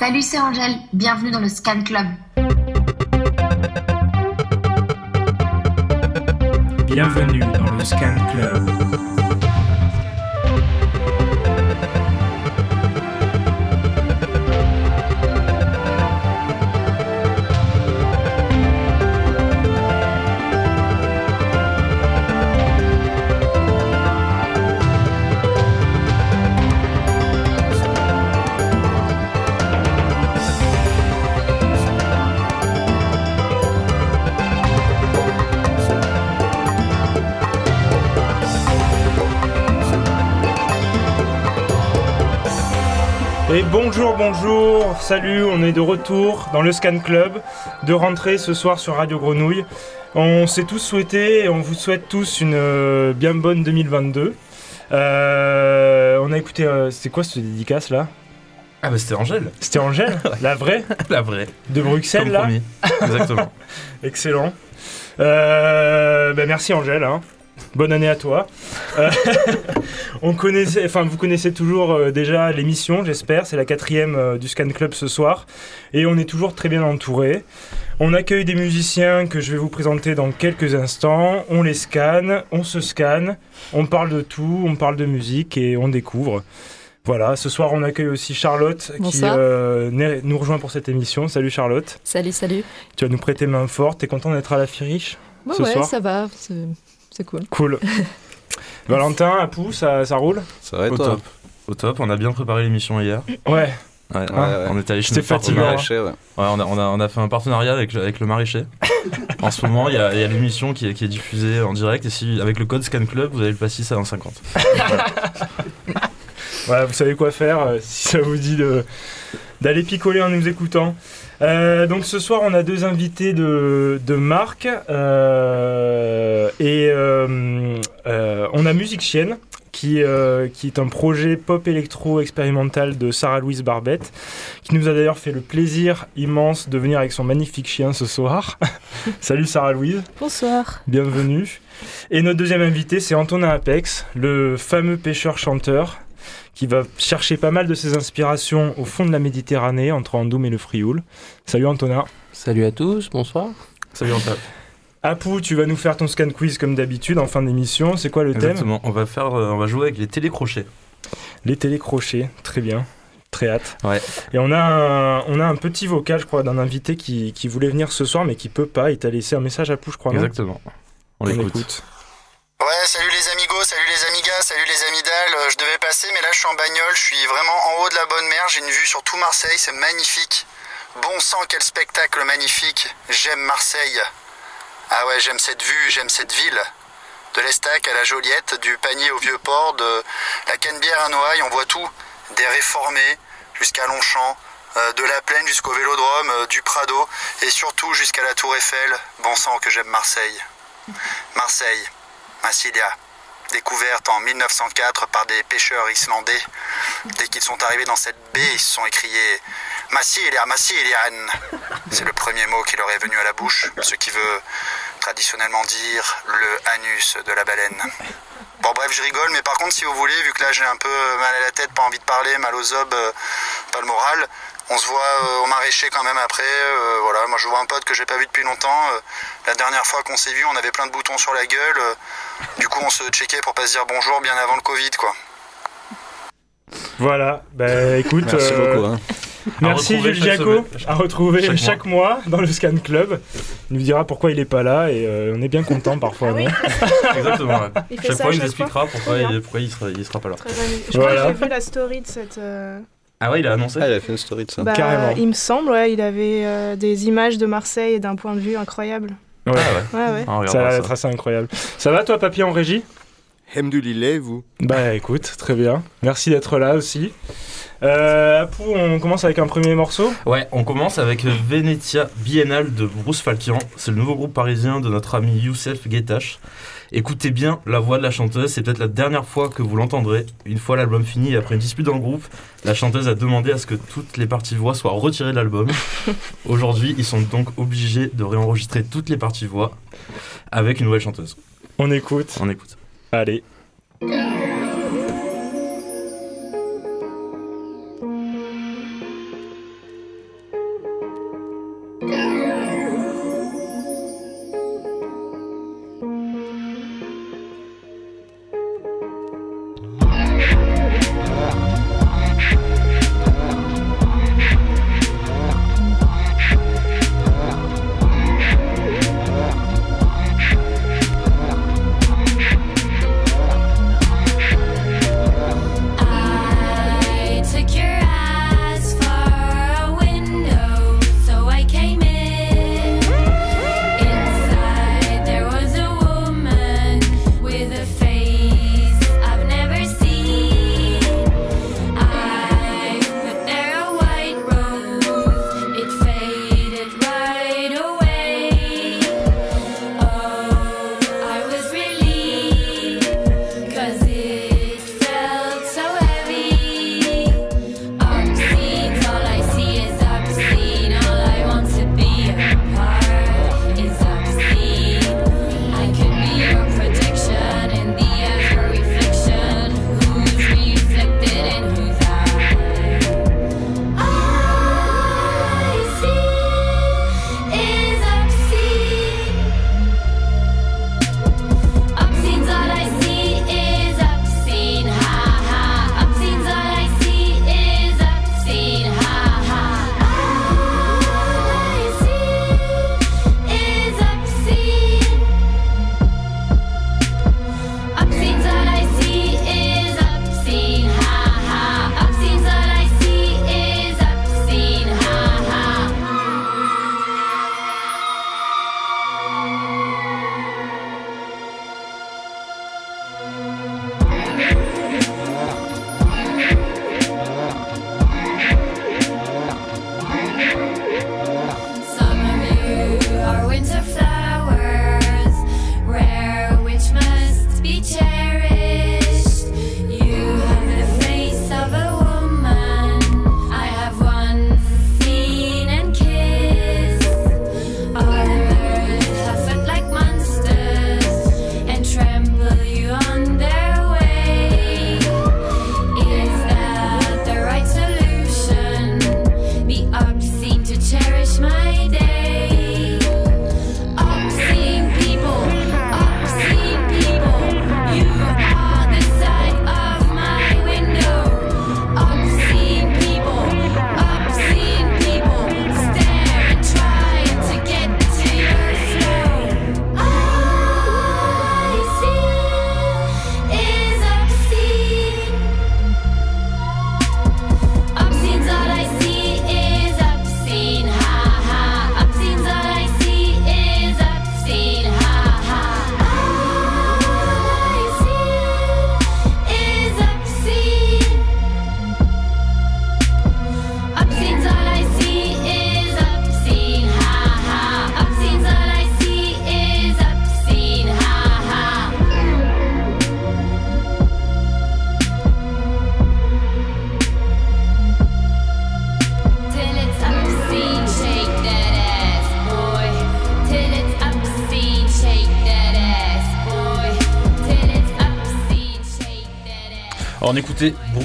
Salut, c'est Angèle. Bienvenue dans le Scan Club. Bienvenue dans le Scan Club. Et bonjour, bonjour, salut, on est de retour dans le Scan Club, de rentrée ce soir sur Radio Grenouille. On s'est tous souhaité et on vous souhaite tous une euh, bien bonne 2022. Euh, on a écouté, euh, c'est quoi cette dédicace là? Ah bah c'était Angèle, C'était Angèle, la vraie, la vraie. de Bruxelles Comme là? Exactement. Excellent. Euh, ben merci Angèle. hein. Bonne année à toi. Euh, on connaissait, enfin vous connaissez toujours euh, déjà l'émission, j'espère. C'est la quatrième euh, du Scan Club ce soir, et on est toujours très bien entouré. On accueille des musiciens que je vais vous présenter dans quelques instants. On les scanne, on se scanne, on parle de tout, on parle de musique et on découvre. Voilà, ce soir on accueille aussi Charlotte qui euh, nous rejoint pour cette émission. Salut Charlotte. Salut, salut. Tu vas nous prêter main forte. T'es content d'être à la Firiche Ouais, Ce ouais, soir? ça va, c'est cool. Cool. Valentin, Apou, ça, ça roule Ça va et Au top. Au top, on a bien préparé l'émission hier. Ouais. Ouais, Ouais, ouais. On était allé chez hein. Maraîcher, ouais. Ouais, on a, on, a, on a fait un partenariat avec le, avec le maraîcher. en ce moment, il y a, il y a l'émission qui est, qui est diffusée en direct et si avec le code Scan Club, vous avez le passis à 1,50. Voilà, vous savez quoi faire euh, si ça vous dit de- d'aller picoler en nous écoutant. Euh, donc ce soir, on a deux invités de, de marque euh, et euh, on a Musique Chienne. Qui, euh, qui est un projet pop électro expérimental de Sarah-Louise Barbette, qui nous a d'ailleurs fait le plaisir immense de venir avec son magnifique chien ce soir. Salut Sarah-Louise. Bonsoir. Bienvenue. Et notre deuxième invité, c'est Antonin Apex, le fameux pêcheur-chanteur, qui va chercher pas mal de ses inspirations au fond de la Méditerranée, entre Andoum et le Frioul. Salut Antonin. Salut à tous, bonsoir. Salut Antoine. Apou, tu vas nous faire ton scan quiz comme d'habitude en fin d'émission. C'est quoi le thème Exactement. On va faire, euh, on va jouer avec les télécrochets. Les télécrochets. Très bien. Très hâte. Ouais. Et on a un, on a un petit vocal, je crois, d'un invité qui, qui voulait venir ce soir, mais qui peut pas. Il t'a laissé un message à Apou, je crois. Exactement. On l'écoute. Ouais, salut les amigos, salut les amigas, salut les amidales. Euh, Je devais passer, mais là je suis en bagnole, je suis vraiment en haut de la bonne mer, j'ai une vue sur tout Marseille, c'est magnifique. Bon sang, quel spectacle magnifique. J'aime Marseille. Ah ouais, j'aime cette vue, j'aime cette ville. De l'Estac à la Joliette, du panier au vieux port, de la Canebière à Noailles, on voit tout. Des réformés jusqu'à Longchamp, euh, de la plaine jusqu'au vélodrome, euh, du Prado, et surtout jusqu'à la Tour Eiffel. Bon sang que j'aime Marseille. Marseille, Massilia, découverte en 1904 par des pêcheurs islandais. Dès qu'ils sont arrivés dans cette baie, ils se sont écriés Massilia, Massilian. C'est le premier mot qui leur est venu à la bouche, ce qui veut traditionnellement dire le anus de la baleine. Bon bref, je rigole, mais par contre, si vous voulez, vu que là j'ai un peu mal à la tête, pas envie de parler, mal aux obes, euh, pas le moral, on se voit euh, au maraîcher quand même après. euh, voilà, moi je vois un pote que j'ai pas vu depuis longtemps. euh, la dernière fois qu'on s'est vu, on avait plein de boutons sur la gueule. euh, du coup, on se checkait pour pas se dire bonjour bien avant le Covid, quoi. Voilà. Bah écoute. Merci euh, beaucoup. hein. Merci Jules semaine. à retrouver chaque, Chaque mois. dans le Scan Club. Il nous dira pourquoi il est pas là et euh, on est bien content parfois. Ah oui. non? Exactement. ouais. Il fait Chaque ça fois, il nous expliquera pourquoi, il, pourquoi il, sera, il sera pas là. Je Voilà. crois que j'ai vu la story de cette. euh, Ah ouais, il a annoncé Ah, il a fait une story de ça. bah, Carrément. il me semble, ouais, il avait euh, des images de Marseille et d'un point de vue incroyable. Ouais. Ah ouais. Ouais, ouais. Ah, Ça ça. être assez incroyable. Ça va toi, papy en régie? Hemdulillah, vous? Bah écoute, très bien. Merci d'être là aussi. Euh, on commence avec un premier morceau? Ouais, on commence avec Venetia Biennale de Bruce Falkian. C'est le nouveau groupe parisien de notre ami Youssef Guettache. Écoutez bien la voix de la chanteuse, c'est peut-être la dernière fois que vous l'entendrez. Une fois l'album fini et après une dispute dans le groupe, la chanteuse a demandé à ce que toutes les parties voix soient retirées de l'album. Aujourd'hui, ils sont donc obligés de réenregistrer toutes les parties voix avec une nouvelle chanteuse. On écoute. On écoute. Allez.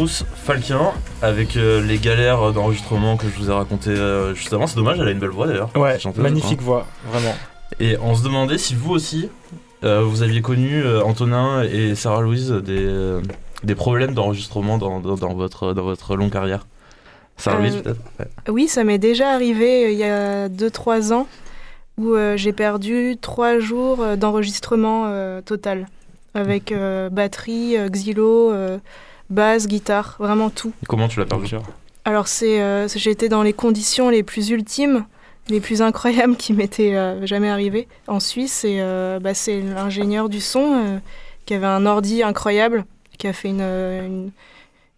Bruce Falquin avec euh, les galères d'enregistrement que je vous ai raconté euh, juste avant. C'est dommage, elle a une belle voix d'ailleurs. Ouais, chanteuse, magnifique voix, vraiment. Et on se demandait si vous aussi, euh, vous aviez connu euh, Antonin et Sarah Louise des, euh, des problèmes d'enregistrement dans, dans- dans votre, dans votre longue carrière. Sarah Euh, Louise peut-être Ouais. Oui, ça m'est déjà arrivé euh, il y a 2-3 ans où euh, j'ai perdu 3 jours euh, d'enregistrement euh, total avec euh, batterie, euh, xylo, euh, basse, guitare, vraiment tout. Comment tu l'as perdu Alors c'est, euh, c'est- j'étais dans les conditions les plus ultimes, les plus incroyables qui m'étaient euh, jamais arrivées en Suisse et euh, bah, c'est l'ingénieur du son euh, qui avait un ordi incroyable, qui a fait une, une,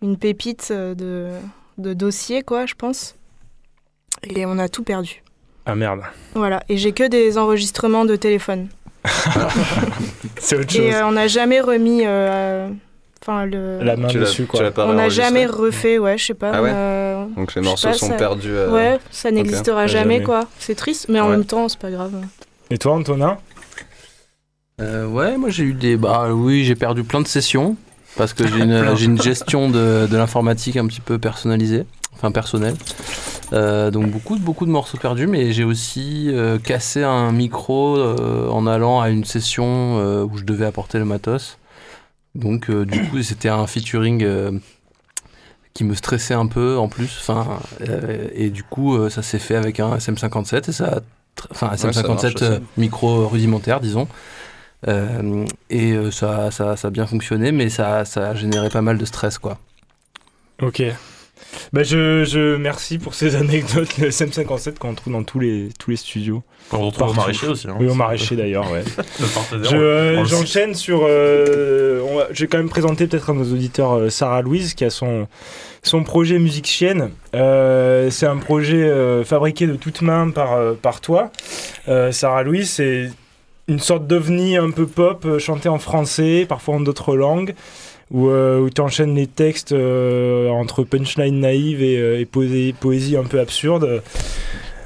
une pépite de, de dossier quoi, je pense. Et on a tout perdu. Ah merde, Voilà, et j'ai que des enregistrements de téléphone. c'est autre chose. Et euh, on n'a jamais remis euh, enfin le La main Tu dessus, quoi. on n'a jamais refait, ouais, je sais pas. Ah ouais a- Donc les morceaux pas, sont ça- perdus. euh, Ouais, ça n'existera jamais, Jamais. quoi. C'est triste, mais en Ouais. même temps, c'est pas grave. Et toi, Antonin? Euh, ouais, moi j'ai eu des. Bah oui, j'ai perdu plein de sessions parce que j'ai une, gestion de, de l'informatique un petit peu personnalisée, enfin personnelle. Euh, donc beaucoup, de- beaucoup de morceaux perdus, mais j'ai aussi euh, cassé un micro euh, en allant à une session euh, où je devais apporter le matos. Donc euh, du coup, c'était un featuring euh, qui me stressait un peu en plus. Enfin, euh, et du coup, euh, ça s'est fait avec un SM57 et ça, a tr- enfin ça SM57 marche aussi. euh, micro rudimentaire, disons. Euh, et euh, ça, ça, ça a bien fonctionné, mais ça, ça a généré pas mal de stress, quoi. Ok. Bah je, je merci pour ces anecdotes. Le SM57 qu'on trouve dans tous les, tous les studios. On retrouve au maraîcher aussi. hein. Oui, au maraîcher d'ailleurs, ouais. Je, euh, J'enchaîne sur. euh, on va- je vais quand même présenter peut-être à nos auditeurs euh, Sarah Louise qui a son, son projet Musique Chienne. Euh, c'est un projet fabriqué de toutes mains par, par toi. Sarah Louise, c'est une sorte d'ovni un peu pop, chanté en français, parfois en d'autres langues, où, euh, où tu enchaînes les textes euh, entre punchline naïve et, euh, et poésie, poésie un peu absurde.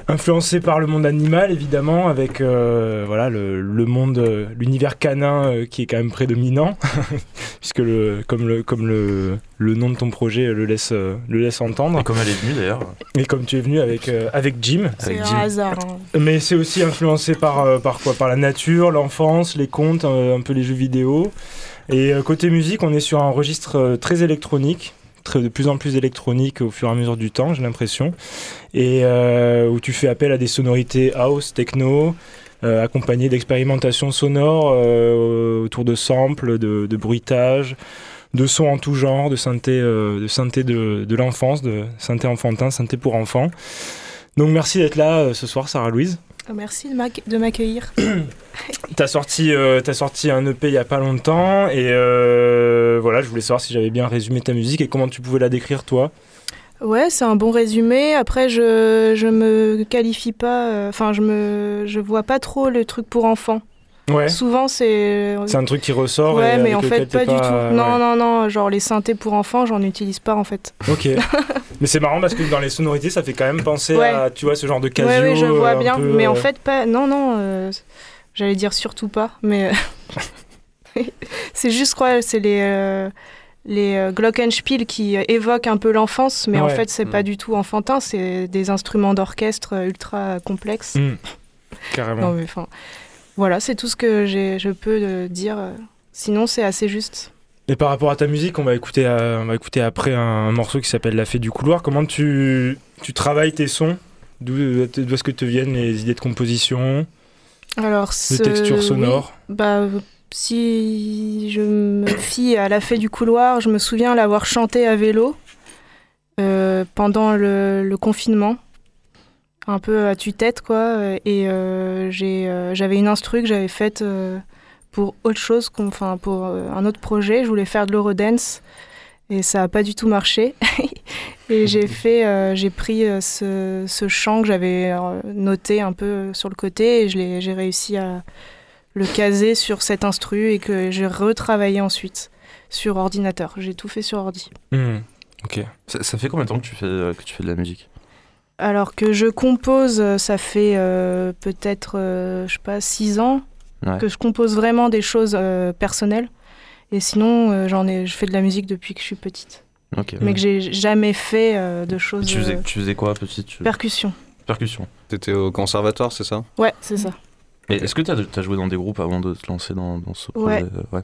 Influencé par le monde animal, évidemment, avec euh, voilà, le, le monde, l'univers canin euh, qui est quand même prédominant, puisque le, comme, le, comme le, le nom de ton projet le laisse, le laisse entendre. Et comme elle est venue d'ailleurs. Et comme tu es venu avec, euh, avec Jim. C'est un Jim. hasard. hein. Mais c'est aussi influencé par, euh, par quoi? Par la nature, l'enfance, les contes, euh, un peu les jeux vidéo. Et euh, côté musique, on est sur un registre euh, très électronique, de plus en plus électronique au fur et à mesure du temps, j'ai l'impression. Et euh, où tu fais appel à des sonorités house, techno, euh, accompagnées d'expérimentations sonores euh, autour de samples, de, de bruitages, de sons en tout genre, de synthé, euh, de, synthé de, de l'enfance, de synthé enfantin, synthé pour enfants. Donc merci d'être là ce soir, Sarah Louise. Ah, Merci de m'ac- de m'accueillir. T'as sorti, euh, t'as sorti un EP il y a pas longtemps et euh, voilà, je voulais savoir si j'avais bien résumé ta musique et comment tu pouvais la décrire toi. Ouais, c'est un bon résumé. Après, je, je me qualifie pas. euh, Enfin, je me, je vois pas trop le truc pour enfants. Ouais. Souvent, c'est. C'est un truc qui ressort. Ouais, et mais en fait, pas, du tout. ouais. Non, non, non. Genre, les synthés pour enfants, j'en utilise pas en fait. Ok. mais c'est marrant parce que dans les sonorités, ça fait quand même penser Ouais. à, tu vois, ce genre de casio. ouais, ouais, je euh, vois bien. peu, Mais en euh, fait, pas. Non, non. euh, J'allais dire surtout pas. Mais. c'est juste, quoi. C'est les. euh, Les euh, Glockenspiel qui euh, évoquent un peu l'enfance, mais en fait, c'est Mm. pas du tout enfantin, c'est des instruments d'orchestre euh, ultra complexes. hmm, carrément. Non, mais voilà, c'est tout ce que je peux euh, dire. Sinon, c'est assez juste. Et par rapport à ta musique, on va écouter, euh, on va écouter après un, morceau qui s'appelle La Fée du couloir. Comment tu, tu travailles tes sons? D'où est-ce que te viennent les idées de composition, Alors, ce- textures oui, sonores bah, si je me fie à la fée du couloir, je me souviens l'avoir chanté à vélo euh, pendant le, le confinement, un peu à tue-tête quoi. Et euh, j'ai, euh, j'avais une instru que j'avais faite euh, pour autre chose, enfin pour euh, un autre projet. Je voulais faire de l'eurodance et ça n'a pas du tout marché. et j'ai fait, euh, j'ai pris euh, ce, ce chant que j'avais euh, noté un peu sur le côté et j'ai réussi à le caser sur cet instru et que j'ai retravaillé ensuite sur ordinateur. J'ai tout fait sur ordi. Hmm, Ok. Ça, ça fait combien de temps que tu fais, euh, que tu fais de la musique? Alors que je compose, euh, ça fait euh, peut-être, euh, je sais pas, six ans Ouais. que je compose vraiment des choses euh, personnelles. Et sinon, euh, j'en ai, je fais de la musique depuis que je suis petite, mais que j'ai jamais fait euh, de choses. tu faisais, tu faisais quoi, petite tu- percussion. Percussion. T'étais au conservatoire, c'est ça? Ouais, c'est ça. Et est-ce que t'as as joué dans des groupes avant de te lancer dans, dans ce projet? Ouais.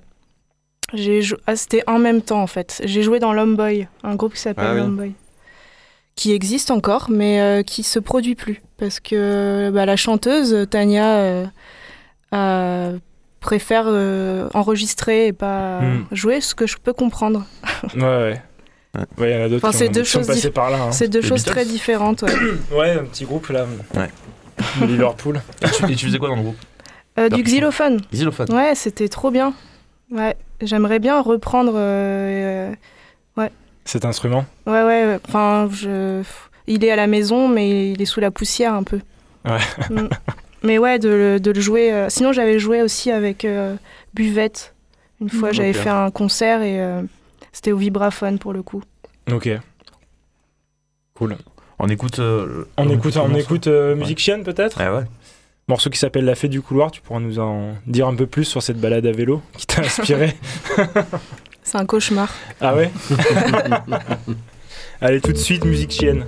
ouais. Jou- ah, c'était en même temps en fait. J'ai joué dans Lomboy, un groupe qui s'appelle Ah oui. Lomboy, qui existe encore, mais euh, qui se produit plus parce que bah, la chanteuse Tania euh, euh, préfère euh, enregistrer et pas Hmm. jouer, ce que je peux comprendre. Ouais, ouais. Ouais. Ouais, il y en a d'autres Enfin, qui, deux qui sont choses passés par là. hein. C'est deux Les choses Beatles très différentes. ouais. Ouais, un petit groupe là. Ouais. Liverpool. Et tu, et tu faisais quoi dans le groupe? Euh, du xylophone. Xylophone. Ouais, c'était trop bien. Ouais, j'aimerais bien reprendre. euh, euh, Cet instrument? Ouais, ouais, enfin, je... il est à la maison, mais il est sous la poussière un peu. Ouais. Mm. Mais ouais, de, le- de le jouer. euh, Sinon, j'avais joué aussi avec euh, Buvette. Une fois, j'avais fait un concert et euh, c'était au vibraphone pour le coup. Ok. Cool. On écoute. euh, On écoute, on écoute euh, Musique Chienne peut-être? Ouais, ouais. Morceau qui s'appelle La Fée du couloir. Tu pourras nous en dire un peu plus sur cette balade à vélo qui t'a inspiré? C'est un cauchemar. ah ouais? Allez, tout de suite, Musique Chienne.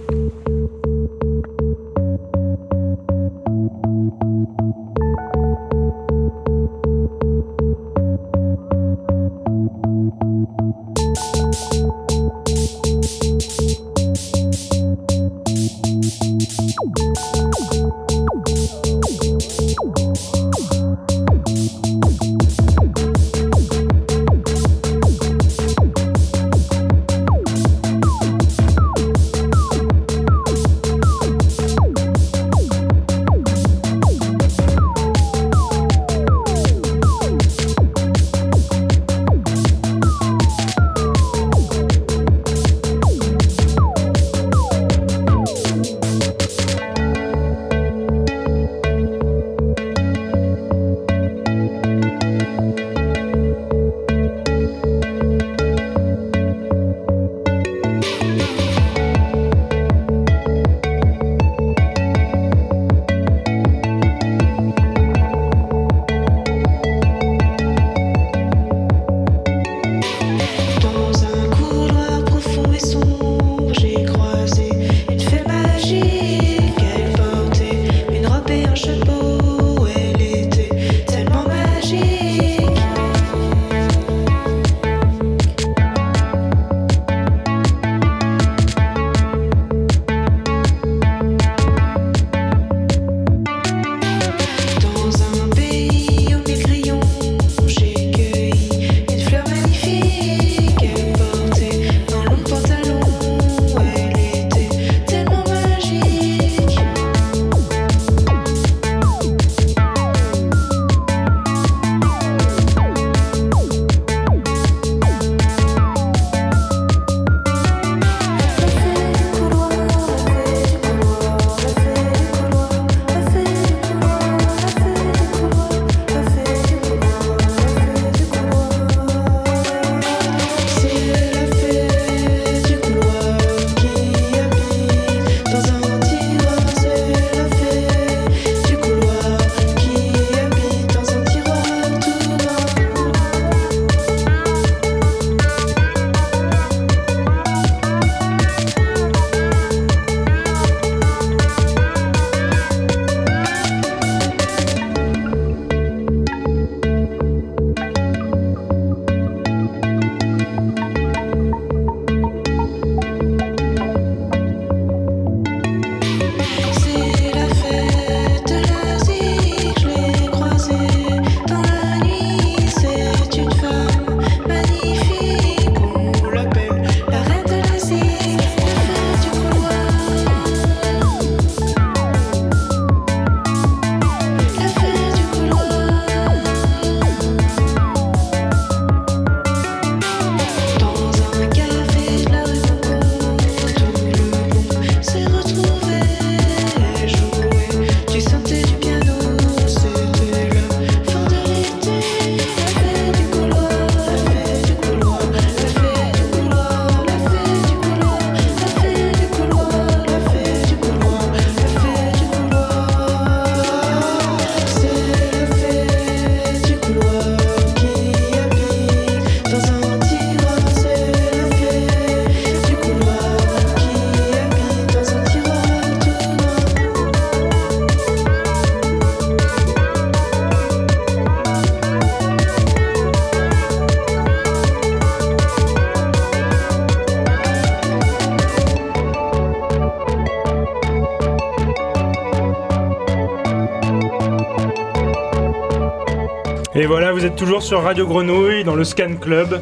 Voilà, vous êtes toujours sur Radio Grenouille dans le Scan Club.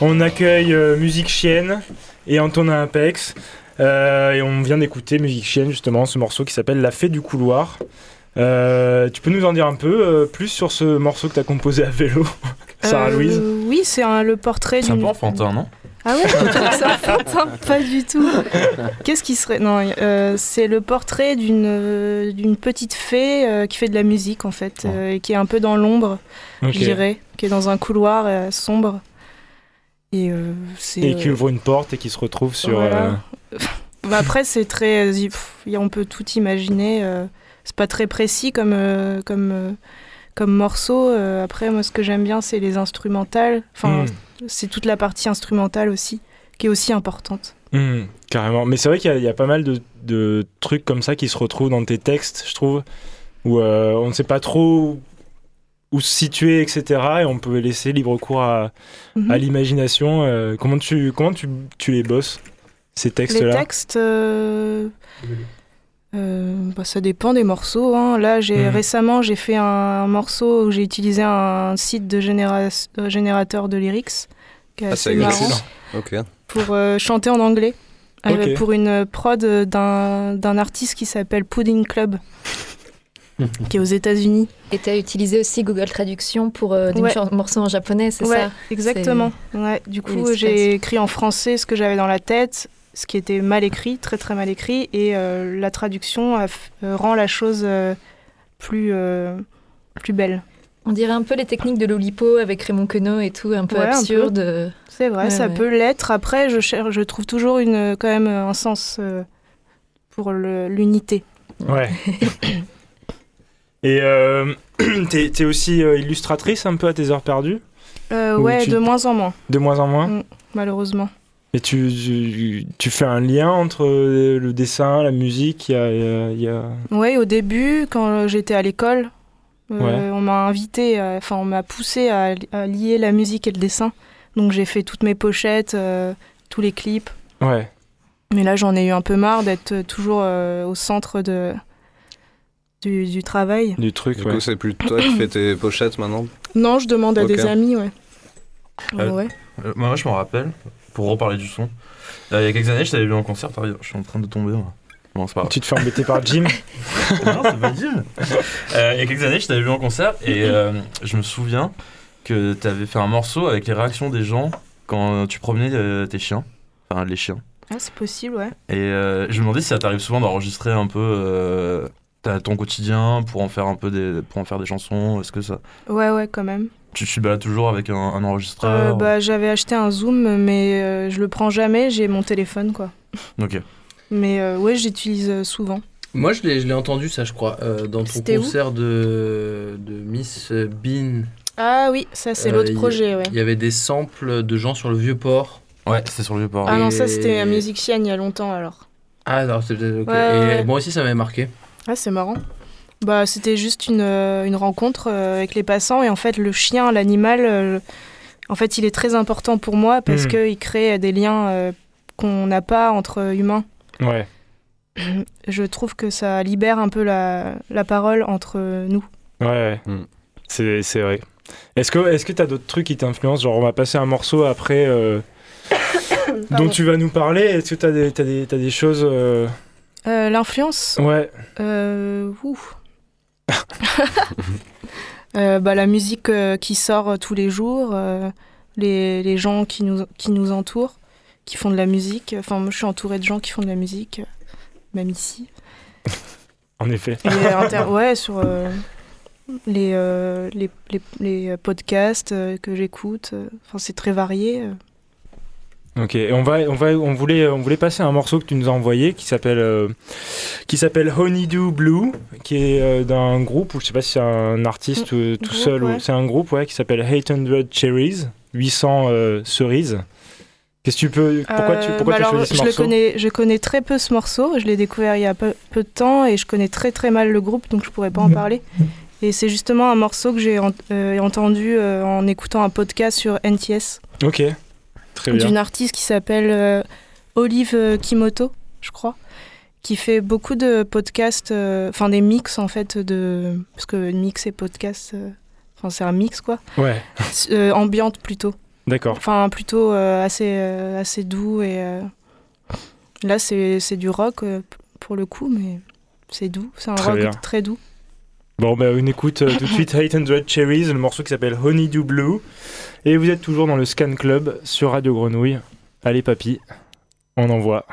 On accueille euh, Musique Chienne et Antonin Apex. Euh, et on vient d'écouter Musique Chienne, justement, ce morceau qui s'appelle La Fée du Couloir. Euh, tu peux nous en dire un peu euh, plus sur ce morceau que tu as composé à vélo, Sarah Euh, Louise? Oui, c'est le portrait C'est un d'une. peu enfantin, non? Ah ouais, ça Pas du tout. Qu'est-ce qui serait Non, euh, c'est le portrait d'une euh, d'une petite fée euh, qui fait de la musique en fait, euh, et qui est un peu dans l'ombre, Ok. je dirais, qui est dans un couloir sombre. Et qui ouvre une porte et qui se retrouve sur. Voilà. bah après, c'est très. on peut tout imaginer. c'est pas très précis comme, comme, comme morceau. euh, après, moi, ce que j'aime bien, c'est les instrumentales. Enfin, hmm, c'est toute la partie instrumentale aussi, qui est aussi importante. hmm, carrément. Mais c'est vrai qu'il y, a- il y a pas mal de, de trucs comme ça qui se retrouvent dans tes textes, je trouve, où euh, on ne sait pas trop où se situer, etc. Et on peut laisser libre cours à, Mhm. à l'imagination. euh, comment tu, comment tu, tu les bosses, ces Les textes-là textes, euh, bah, ça dépend des morceaux. hein. Là, j'ai Mhm. récemment, j'ai fait un, un morceau où j'ai utilisé un site de généra- euh, générateur de lyrics, qui est Ah, assez c'est marrant, excellent. Ok. pour euh, chanter en anglais. euh, pour une prod d'un d'un artiste qui s'appelle Pudding Club, qui est aux États-Unis. Et tu as utilisé aussi Google Traduction pour euh, des Ouais. morceaux en japonais, c'est Ouais, ça? exactement. Ouais, du coup, j'ai écrit en français ce que j'avais dans la tête, ce qui était mal écrit, très très mal écrit, et euh, la traduction a euh, rend la chose euh, plus, euh, plus belle. On dirait un peu les techniques de l'Olipo avec Raymond Queneau et tout, un peu Ouais, un peu. absurde. C'est vrai, Ouais, ça ouais. peut l'être. Après, je, cherche, je trouve toujours une, quand même un sens euh, pour le- l'unité. Ouais. Et euh, t'es t'es aussi illustratrice un peu à tes heures perdues? Euh, Ou ouais, tu- de moins en moins, De moins en moins? Mm. malheureusement. Et tu, tu, tu fais un lien entre euh, le dessin, la musique il y a, y a- il y a- Oui, au début, quand j'étais à l'école, euh, Ouais. on m'a invité, à- enfin, on m'a poussé à, à lier la musique et le dessin. Donc j'ai fait toutes mes pochettes, euh, tous les clips. Ouais. Mais là, j'en ai eu un peu marre d'être toujours euh, au centre de, du, du travail. Du truc, Du ouais. coup, c'est plus toi qui fais tes pochettes maintenant? Non, je demande à des amis, ouais. Euh, ouais. Euh, Moi, je me rappelle, pour reparler du son, euh, il y a quelques années, je t'avais vu en concert. Je suis en train de tomber. moi. Non, c'est pas grave. Tu te fais embêter par Jim non, c'est pas Jim. Euh, il y a quelques années, je t'avais vu en concert et euh, je me souviens que tu avais fait un morceau avec les réactions des gens quand tu promenais euh, tes chiens, enfin les chiens. Ah, c'est possible, ouais. Et euh, je me demandais si ça t'arrive souvent d'enregistrer un peu euh, ton quotidien pour en faire un peu des, pour en faire des chansons. Est-ce que ça, Ouais, ouais, quand même. Tu, tu te balades toujours avec un, un enregistreur Euh, bah, J'avais acheté un Zoom, mais euh, je le prends jamais, j'ai mon téléphone, quoi. Ok. Mais euh, ouais, j'utilise euh, souvent. Moi, je l'ai je l'ai entendu, ça, je crois, euh, dans ton C'était concert de, de Miss Bean. Ah oui, ça, c'est Euh, l'autre projet, ouais. Il y avait des samples de gens sur le vieux port. Ouais, c'est sur le vieux port. Ah non, Et- ça, c'était à Music Chienne il y a longtemps, alors. Ah, alors c'est peut-être. ok. Ouais, Et ouais. moi aussi, ça m'avait marqué. Ah, c'est marrant. Bah, c'était juste une, euh, une rencontre euh, avec les passants et en fait, le chien, l'animal, euh, en fait, il est très important pour moi parce Mhm. qu'il crée des liens euh, qu'on n'a pas entre humains. Ouais. Je trouve que ça libère un peu la, la parole entre nous. Ouais, ouais. Mm. C'est c'est vrai. Est-ce que est-ce que t'as d'autres trucs qui t'influencent? Genre, on va passer un morceau après euh, dont tu vas nous parler. Est-ce que t'as des, t'as des, t'as des choses euh, Euh, L'influence? Ouais. Euh, ouh. Euh, bah, la musique euh, qui sort euh, tous les jours, euh, les, les gens qui nous, qui nous entourent, qui font de la musique. Enfin, moi, je suis entourée de gens qui font de la musique, euh, même ici. En effet. Et ouais, sur euh, les, euh, les, les, podcasts euh, que j'écoute. euh, Enfin, c'est très varié. Ok, et on va, on va, on voulait, on voulait passer un morceau que tu nous as envoyé qui s'appelle, euh, qui s'appelle Honeydew Blue, qui est euh, d'un groupe ou je sais pas si c'est un artiste euh, tout groupe, seul ou c'est un groupe ouais qui s'appelle 800 Cherries, 800 euh, cerises. Qu'est-ce que tu peux, pourquoi tu, pourquoi bah tu as alors, choisi ce je, le morceau? connais, je connais très peu ce morceau. Je l'ai découvert il y a peu, peu de temps et je connais très très mal le groupe, donc je pourrais pas en parler. Et c'est justement un morceau que j'ai en- entendu en écoutant un podcast sur NTS Ok. D'une artiste qui s'appelle euh, Olive euh, Kimoto, je crois, qui fait beaucoup de podcasts, euh, enfin des mix en fait de, parce que mix et podcast, Enfin, c'est un mix, quoi. Ouais, ambiante plutôt. d'accord. Enfin, plutôt assez, assez doux. Et là, c'est du rock pour le coup, mais c'est doux. C'est un Très rock bien. très doux. Bon, bah, on écoute euh, tout de suite 800 Cherries, le morceau qui s'appelle Honeydew Blue. Et vous êtes toujours dans le Scan Club sur Radio Grenouille. Allez, papy, on envoie.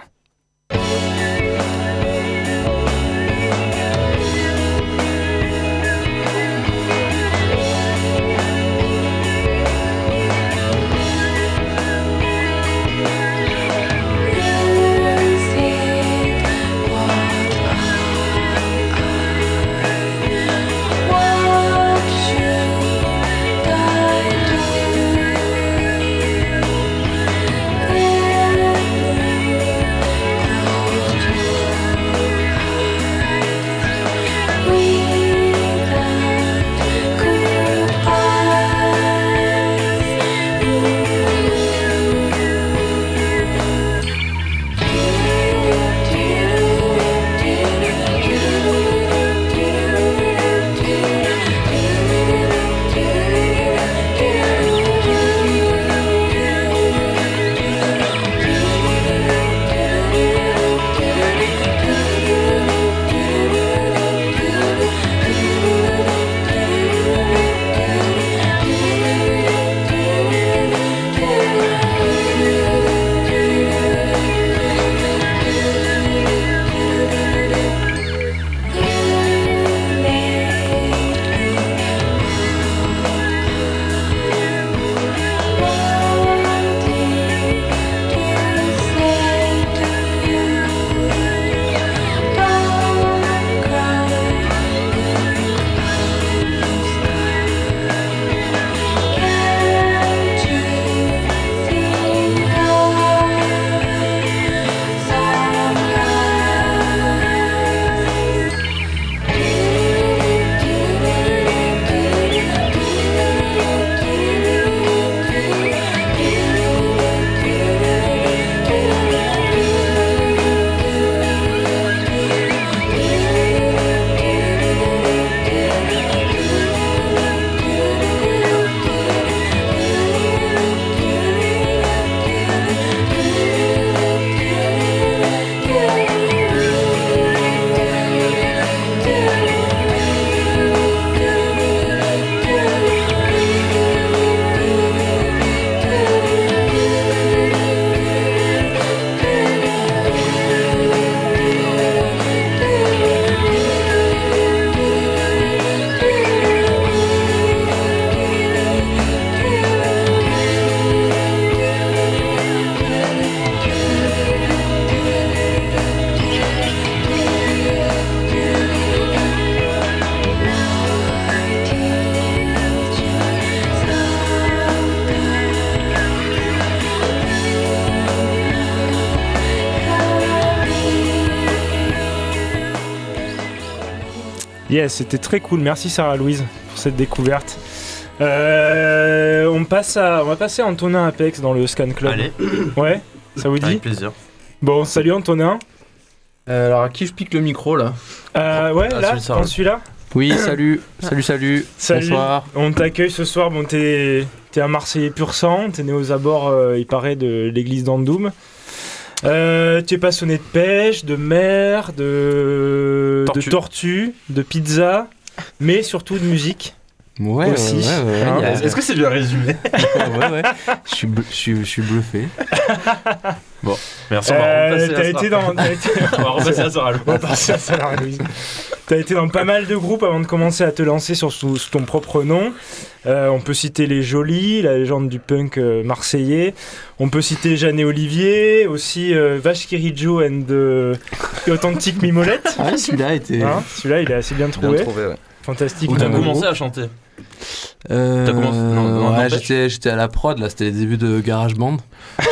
Yes, c'était très cool. Merci Sarah Louise pour cette découverte. Euh, on, passe à, on va passer à Antonin Apex dans le Scan Club. Allez, Ouais, ça vous dit avec plaisir. Bon, salut Antonin. Euh, alors à qui je pique le micro là Euh, ouais, Ah, là, celui celui-là. Oui, salut, salut, salut, Salut. bonsoir. On t'accueille ce soir. Bon, t'es es un Marseillais pur sang. T'es né aux abords, euh, il paraît, de l'église d'Andoum. Euh, tu es passionné de pêche, de mer, de Tortue. de tortue, de pizza, mais surtout de musique. Ouais, Aussi. ouais, ouais, ouais, il y a- Est-ce que c'est bien résumé ouais, ouais. Je suis, je suis, je suis bluffé. Merci, on va Euh, repasser T'as à été dans. t'as été- On va repasser à Sarah. On va passer à Sarah Louise. T'as été dans pas mal de groupes avant de commencer à te lancer sur sous, sous ton propre nom. Euh, on peut citer les Jolis, la légende du punk euh, marseillais. On peut citer Jeanne et Olivier, aussi euh, Vache Kirijo and euh, Authentique Mimolette. Ah, celui-là était. Hein, Celui-là, il est assez bien Bien trouvé. trouvé, ouais. Fantastique. Où t'as comme commencé groupe. à chanter Euh, T'as commencé- non, non, ouais, n'empêche. j'étais, j'étais à la prod, là, c'était les débuts de GarageBand.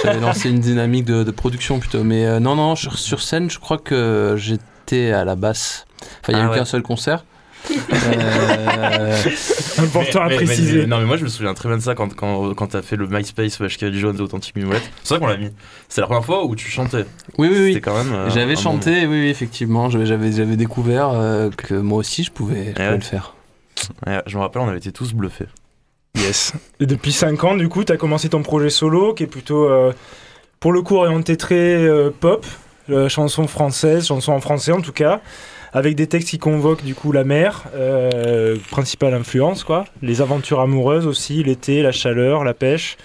J'avais lancé une dynamique de, de production plutôt. Mais euh, non, non, sur, sur scène, je crois que j'étais à la basse. Enfin, il n'y a Ah eu ouais. qu'un seul concert. Euh, Important à mais- préciser. mais- non, mais moi je me souviens très bien de ça quand, quand, quand t'as fait le MySpace Vashka Jones Authentique Mimolette. C'est vrai qu'on l'a mis. C'est la première fois où tu chantais. oui, oui, C'était oui. quand même. euh, J'avais chanté, oui, oui, effectivement. J'avais, j'avais, j'avais découvert euh, que moi aussi, je pouvais, je pouvais ouais. le faire. Ouais, je me rappelle, on avait été tous bluffés. Yes. Et depuis 5 ans, du coup, tu as commencé ton projet solo qui est plutôt, euh, pour le coup, orienté très euh, pop, euh, chanson française, chanson en français en tout cas, avec des textes qui convoquent du coup la mer, euh, principale influence, quoi. Les aventures amoureuses aussi, l'été, la chaleur, la pêche.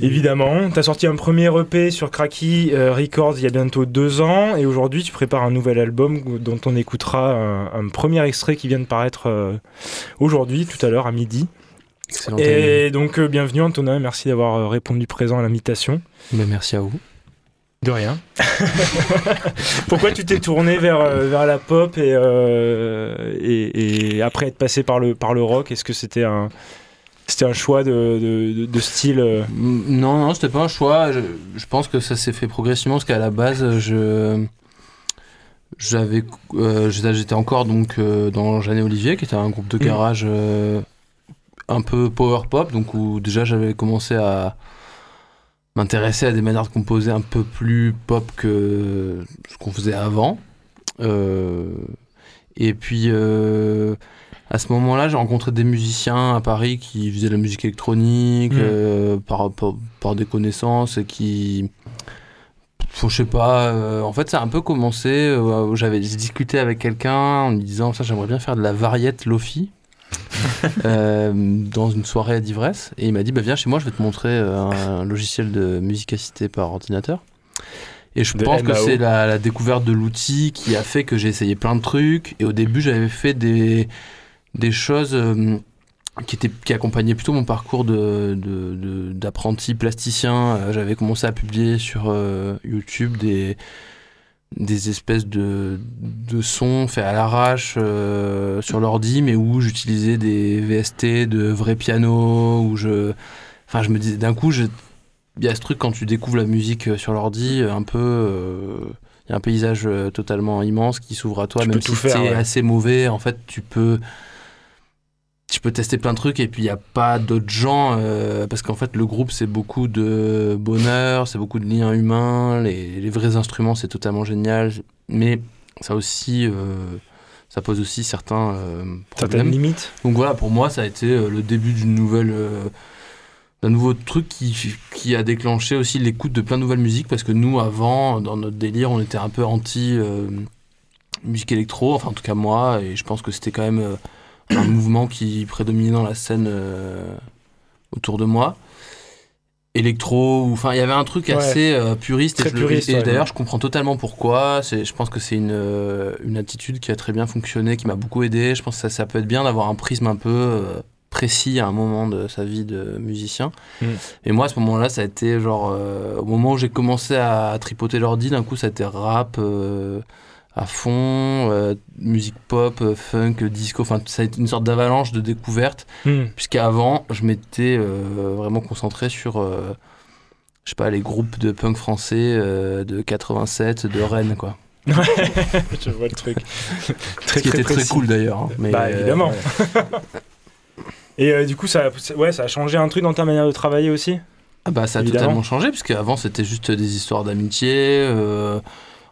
Évidemment, tu as sorti un premier EP sur Cracky euh, Records il y a bientôt deux ans et aujourd'hui tu prépares un nouvel album dont on écoutera un, un premier extrait qui vient de paraître euh, aujourd'hui, tout à l'heure à midi. Excellent. Et donc, bienvenue Antonin, merci d'avoir répondu présent à l'invitation. Mais merci à vous. De rien. Pourquoi tu t'es tourné vers, euh, vers la pop et, euh, et, et après être passé par le, par le rock Est-ce que c'était un, c'était un choix de, de, style euh, Mm, Non, non, c'était pas un choix. Je, je pense que ça s'est fait progressivement parce qu'à la base, je j'avais euh, j'étais encore donc euh, dans Jeanne et Olivier qui était un groupe de Mhm. garage euh, un peu power pop donc où déjà j'avais commencé à m'intéresser à des manières de composer un peu plus pop que ce qu'on faisait avant Euh, et puis euh, à ce moment-là, j'ai rencontré des musiciens à Paris qui faisaient de la musique électronique Mhm. euh, par, par, par des connaissances et qui. Faut, je sais pas, en fait, ça a un peu commencé. J'avais discuté avec quelqu'un en me disant Ça, j'aimerais bien faire de la variette Lofi euh, dans une soirée d'ivresse. Et il m'a dit bah, Viens chez moi, je vais te montrer euh, un logiciel de musicacité par ordinateur. Et je De pense que c'est la, la découverte de l'outil qui a fait que j'ai essayé plein de trucs. Et au début, j'avais fait des, des choses euh, qui, étaient, qui accompagnaient plutôt mon parcours de, de- de- d'apprenti plasticien. J'avais commencé à publier sur euh, YouTube des, des espèces de, de sons faits à l'arrache euh, sur l'ordi, mais où j'utilisais des VST de vrais pianos, où je... Enfin, je me disais, d'un coup, il y a ce truc quand tu découvres la musique euh, sur l'ordi, un peu... euh, Il y a un paysage euh, totalement immense qui s'ouvre à toi, Tu même si c'est ouais. assez mauvais. En fait, tu peux tu peux tester plein de trucs et puis il n'y a pas d'autres gens euh, parce qu'en fait le groupe c'est beaucoup de bonheur, c'est beaucoup de liens humains, les, les vrais instruments c'est totalement génial, mais ça aussi euh, ça pose aussi certains euh, certaines problèmes. limites Donc voilà, pour moi, ça a été euh, le début d'une nouvelle, d'un nouveau truc qui, qui a déclenché aussi l'écoute de plein de nouvelles musiques parce que nous, avant, dans notre délire, on était un peu anti musique électro, enfin en tout cas moi, et je pense que c'était quand même un mouvement qui prédominait dans la scène euh, autour de moi. Électro, ou enfin il y avait un truc Ouais. assez euh, puriste, Très et, puriste, et d'ailleurs je comprends totalement pourquoi. C'est, je pense que c'est une, euh, une attitude qui a très bien fonctionné, qui m'a beaucoup aidé. Je pense que ça, ça peut être bien d'avoir un prisme un peu euh, précis à un moment de sa vie de musicien. Mm. Et moi, à ce moment-là, ça a été genre. au moment où j'ai commencé à, tripoter l'ordi, d'un coup, ça a été rap à fond, euh, musique pop, euh, funk, disco. Enfin, ça a été une sorte d'avalanche de découvertes. Hmm. Puisqu'avant, je m'étais euh, vraiment concentré sur. je sais pas, les groupes de punk français de 87, de Rennes, quoi. Je vois le truc. Ce qui était très cool d'ailleurs. hein. Mais, Bah, évidemment. ouais. Et du coup, ça, ça- ouais, ça a changé un truc dans ta manière de travailler aussi? Ah bah ça a Évidemment. totalement changé puisque avant c'était juste des histoires d'amitié.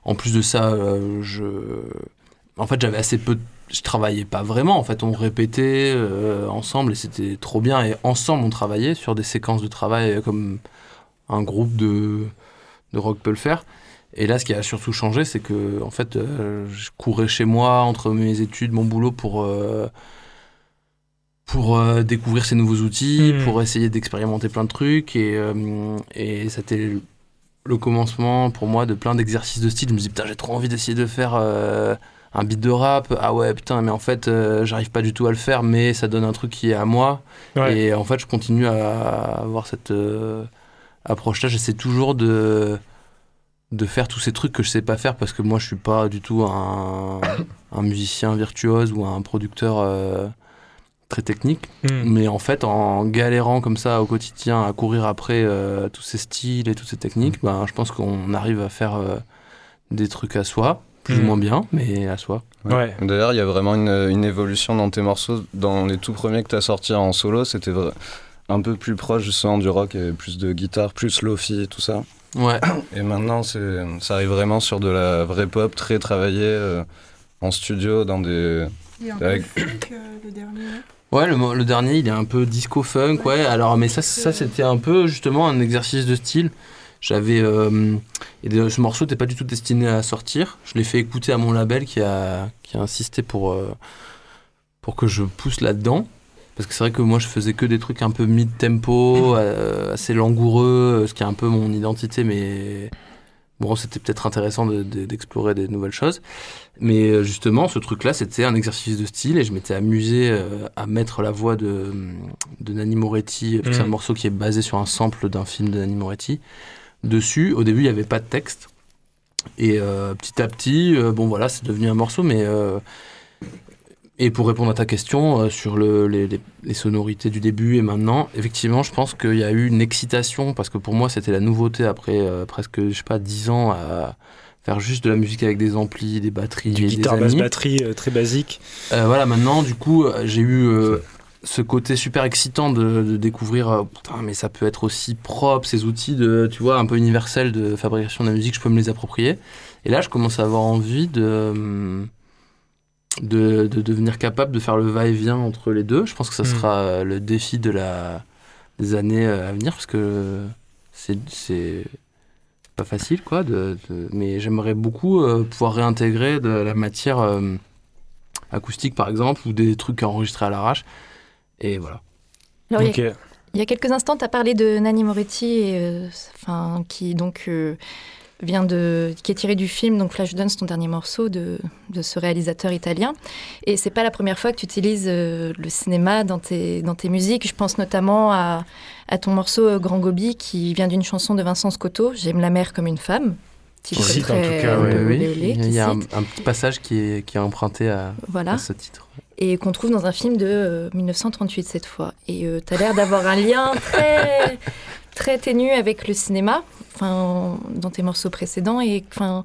En plus de ça, euh, je, en fait j'avais assez peu, de- je travaillais pas vraiment. En fait on répétait euh, ensemble et c'était trop bien. Et ensemble on travaillait sur des séquences de travail euh, comme un groupe de de rock peut le faire. Et là, ce qui a surtout changé, c'est que en fait, euh, je courais chez moi entre mes études, mon boulot pour pour euh, découvrir ces nouveaux outils, Mhm. pour essayer d'expérimenter plein de trucs. Et, euh, et c'était le commencement pour moi de plein d'exercices de style. Je me dis, putain, j'ai trop envie d'essayer de faire euh, un beat de rap. Ah ouais, putain, mais en fait, euh, j'arrive pas du tout à le faire, mais ça donne un truc qui est à moi. Ouais. Et en fait, je continue à avoir cette euh, approche-là. J'essaie toujours de de faire tous ces trucs que je sais pas faire parce que moi je suis pas du tout un, un musicien virtuose ou un producteur très technique Hmm. mais en fait en galérant comme ça au quotidien à courir après euh, tous ces styles et toutes ces techniques ben, je pense qu'on arrive à faire euh, des trucs à soi plus Mm. ou moins bien mais à soi Ouais. D'ailleurs, il y a vraiment une, une évolution dans tes morceaux. Dans les tout premiers que tu as sortis en solo, c'était un peu plus proche justement du rock et plus de guitare, plus lofi et tout ça. ouais Et maintenant, c'est- ça arrive vraiment sur de la vraie pop, très travaillée, euh, en studio dans des. Il un Avec- peu funk, euh, le dernier. Ouais, le, dernier, il est un peu disco funk, ouais. Alors, mais ça, ça c'était un peu justement un exercice de style. J'avais. euh, ce morceau n'était pas du tout destiné à sortir. Je l'ai fait écouter à mon label qui a, qui a insisté pour, euh, pour que je pousse là-dedans. Parce que c'est vrai que moi, je faisais que des trucs un peu mid-tempo, euh, assez langoureux, ce qui est un peu mon identité, mais. Bon, c'était peut-être intéressant de- de- d'explorer des nouvelles choses. Mais euh, justement, ce truc-là, c'était un exercice de style et je m'étais amusé euh, à mettre la voix de, de Nanni Moretti, que c'est un Mhm. morceau qui est basé sur un sample d'un film de Nanni Moretti. Dessus, au début, il n'y avait pas de texte. Et euh, petit à petit, euh, bon voilà, c'est devenu un morceau, mais. et pour répondre à ta question sur le, les, les- les sonorités du début et maintenant, effectivement, je pense qu'il y a eu une excitation, parce que pour moi, c'était la nouveauté après presque, je sais pas, 10 ans à faire juste de la musique avec des amplis, des batteries, Du et guitare des basse amis. batterie euh, très basique. Euh, voilà, maintenant, du coup, euh, j'ai eu euh, ce côté super excitant de, de découvrir, putain, mais ça peut être aussi propre, ces outils de, tu vois, un peu universels de fabrication de la musique, je peux me les approprier. Et là, je commence à avoir envie de, de, de devenir capable de faire le va-et-vient entre les deux. Je pense que ça Mm. sera le défi de la, des années à venir, parce que c'est, c'est pas facile, quoi. De, de- mais j'aimerais beaucoup euh, pouvoir réintégrer de la matière euh, acoustique, par exemple, ou des trucs enregistrés à l'arrache. Et voilà. Alors, il y a Ok. Il y a quelques instants, tu as parlé de Nanni Moretti, et, euh, enfin, qui donc euh, vient de, qui est tiré du film donc Flashdance, ton dernier morceau de, de ce réalisateur italien. Et c'est pas la première fois que tu utilises euh, le cinéma dans tes, dans tes musiques. Je pense notamment à, à ton morceau euh, Grand Gobi, qui vient d'une chanson de Vincent Scotto, J'aime la mer comme une femme. Qui cite, en tout cas, euh, oui. olé olé, Il y a un, petit passage qui est, qui est emprunté à, Voilà à ce titre. et qu'on trouve dans un film de euh, 1938 cette fois. Et tu as l'air d'avoir un lien très, très ténu avec le cinéma, enfin, dans tes morceaux précédents, et enfin,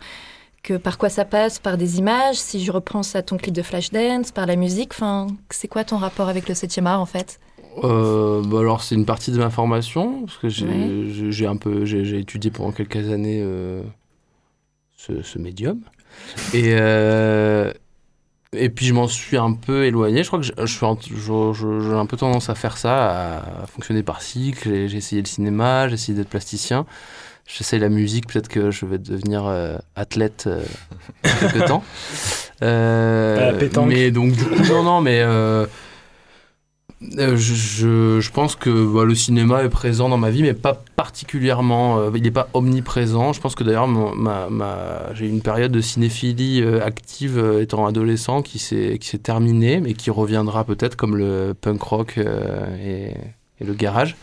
que par quoi ça passe, par des images, si je repense à ton clip de Flashdance, par la musique, enfin, c'est quoi ton rapport avec le 7e art en fait? Euh, bah alors c'est une partie de ma formation parce que j'ai Ouais. un peu j'ai j'ai étudié pendant quelques années euh, ce, ce médium et euh, et puis je m'en suis un peu éloigné. Je crois que j'ai un peu tendance à faire ça, à, fonctionner par cycle. J'ai essayé le cinéma, j'ai essayé d'être plasticien. J'essaye la musique, peut-être que je vais devenir euh, athlète euh, dans quelques temps. Euh, mais donc du coup non non mais euh, je, pense que bah, le cinéma est présent dans ma vie, mais pas particulièrement. euh, il n'est pas omniprésent. Je pense que d'ailleurs, mon- ma, ma- j'ai eu une période de cinéphilie euh, active euh, étant adolescent qui s'est, qui s'est terminée, mais qui reviendra peut-être comme le punk rock euh, et, et le garage.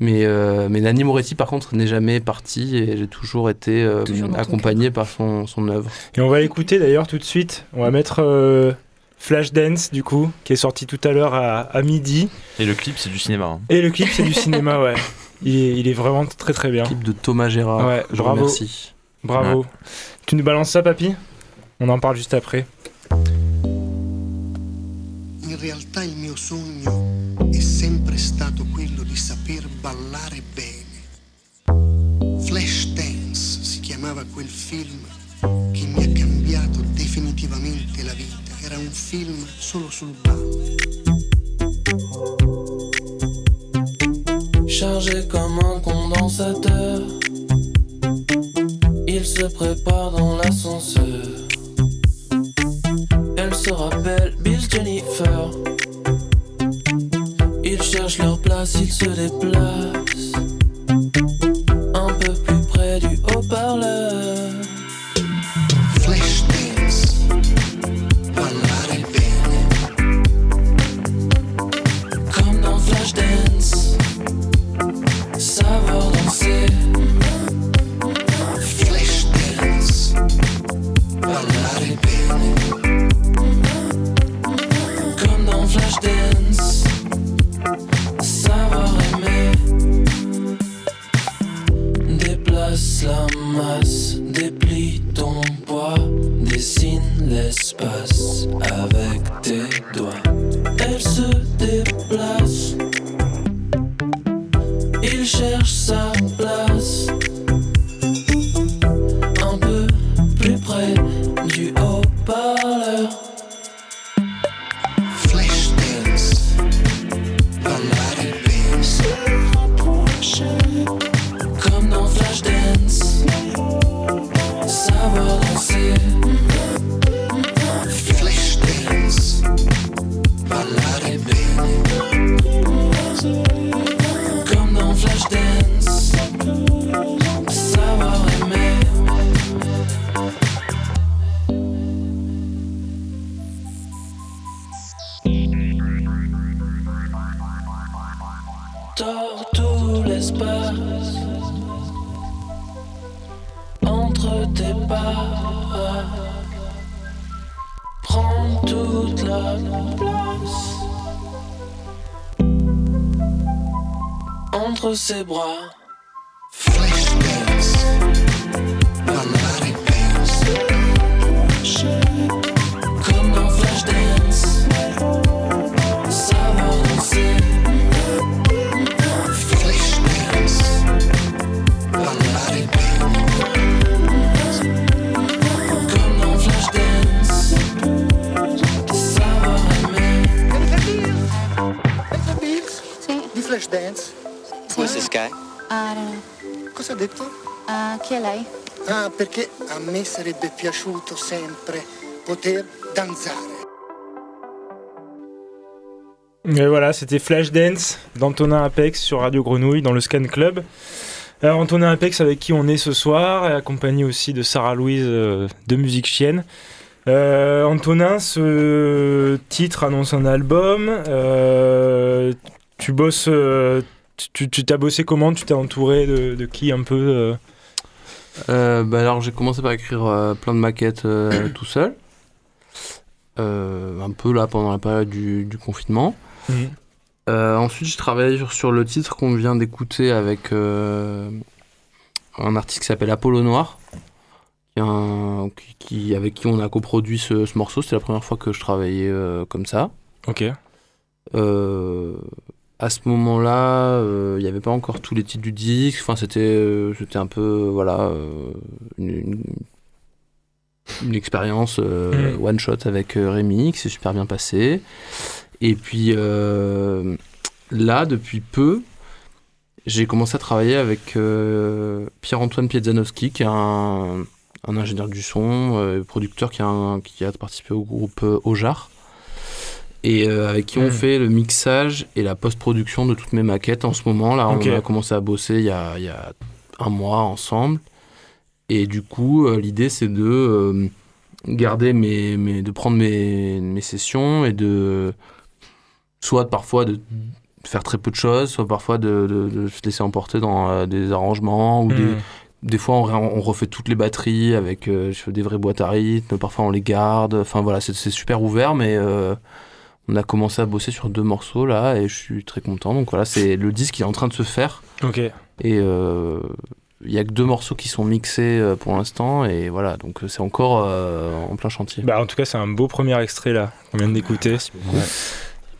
Mais, euh, mais Nanni Moretti, par contre, n'est jamais parti et j'ai toujours été euh, Toujours accompagné par son, son œuvre. Et on va l'écouter d'ailleurs tout de suite. On va mettre euh, Flashdance du coup, qui est sorti tout à l'heure à, à midi. Et le clip, c'est du cinéma. hein. Et le clip, c'est du cinéma, ouais. Il est, il est vraiment très très bien. Clip de Thomas Gérard. Ouais, je bravo. remercie. Bravo. Tu nous balances ça, papy? On en parle juste après. In realtà il mio sogno è sempre stato quello di saper ballare bene. Flashdance si chiamava quel film film. Chargé comme un condensateur, il se prépare dans l'ascenseur. Elle se rappelle Bill Jennifer. Ils cherchent leur place, ils se déplacent. Un peu plus près du haut-parleur. Ses bras. A me sarebbe piaciuto sempre poter danzare. Et voilà, c'était Flashdance d'Antonin Apex sur Radio Grenouille dans le Scan Club. Alors, Antonin Apex avec qui on est ce soir, et accompagné aussi de Sarah Louise euh, de Musique Chienne. Euh, Antonin, ce titre annonce un album. euh, tu bosses. tu t'as bossé comment? Tu t'es entouré de qui un peu euh bah alors j'ai commencé par écrire euh, plein de maquettes euh, tout seul. Un peu là pendant la période du, du confinement. Mhm. Ensuite j'ai travaillé sur, sur le titre qu'on vient d'écouter avec un artiste qui s'appelle Apollo Noir. Qui, est un- qui- qui- avec qui on a coproduit ce, ce morceau. C'était la première fois que je travaillais comme ça. Ok. Euh, à ce moment-là, euh, il n'y avait pas encore tous les titres du disque. Enfin, c'était, euh, c'était un peu, voilà, euh, une, une- une expérience Mm. one shot avec Rémi qui s'est super bien passé. Et puis là, depuis peu, j'ai commencé à travailler avec Pierre-Antoine Piedzanowski, qui est un, un ingénieur du son, producteur qui a, un- qui a participé au groupe Ojar et euh, avec qui on Mm. fait le mixage et la post-production de toutes mes maquettes en ce moment. Là, on a commencé à bosser il y a, il y a un mois ensemble. Et du coup, euh, l'idée, c'est de euh, garder mes, mes- de prendre mes, mes sessions et de soit parfois de faire très peu de choses, soit parfois de, de- de se laisser emporter dans des arrangements ou des, Mhm. des fois, on, refait toutes les batteries avec euh, des vraies boîtes à rythme. Parfois, on les garde. Enfin, voilà, c'est c'est super ouvert, mais euh, on a commencé à bosser sur deux morceaux là et je suis très content. Donc voilà, c'est le disque qui est en train de se faire Ok. et euh, il y a que deux morceaux qui sont mixés euh, pour l'instant et voilà, donc euh, c'est encore euh, en plein chantier. Bah, en tout cas, c'est un beau premier extrait là qu'on vient d'écouter.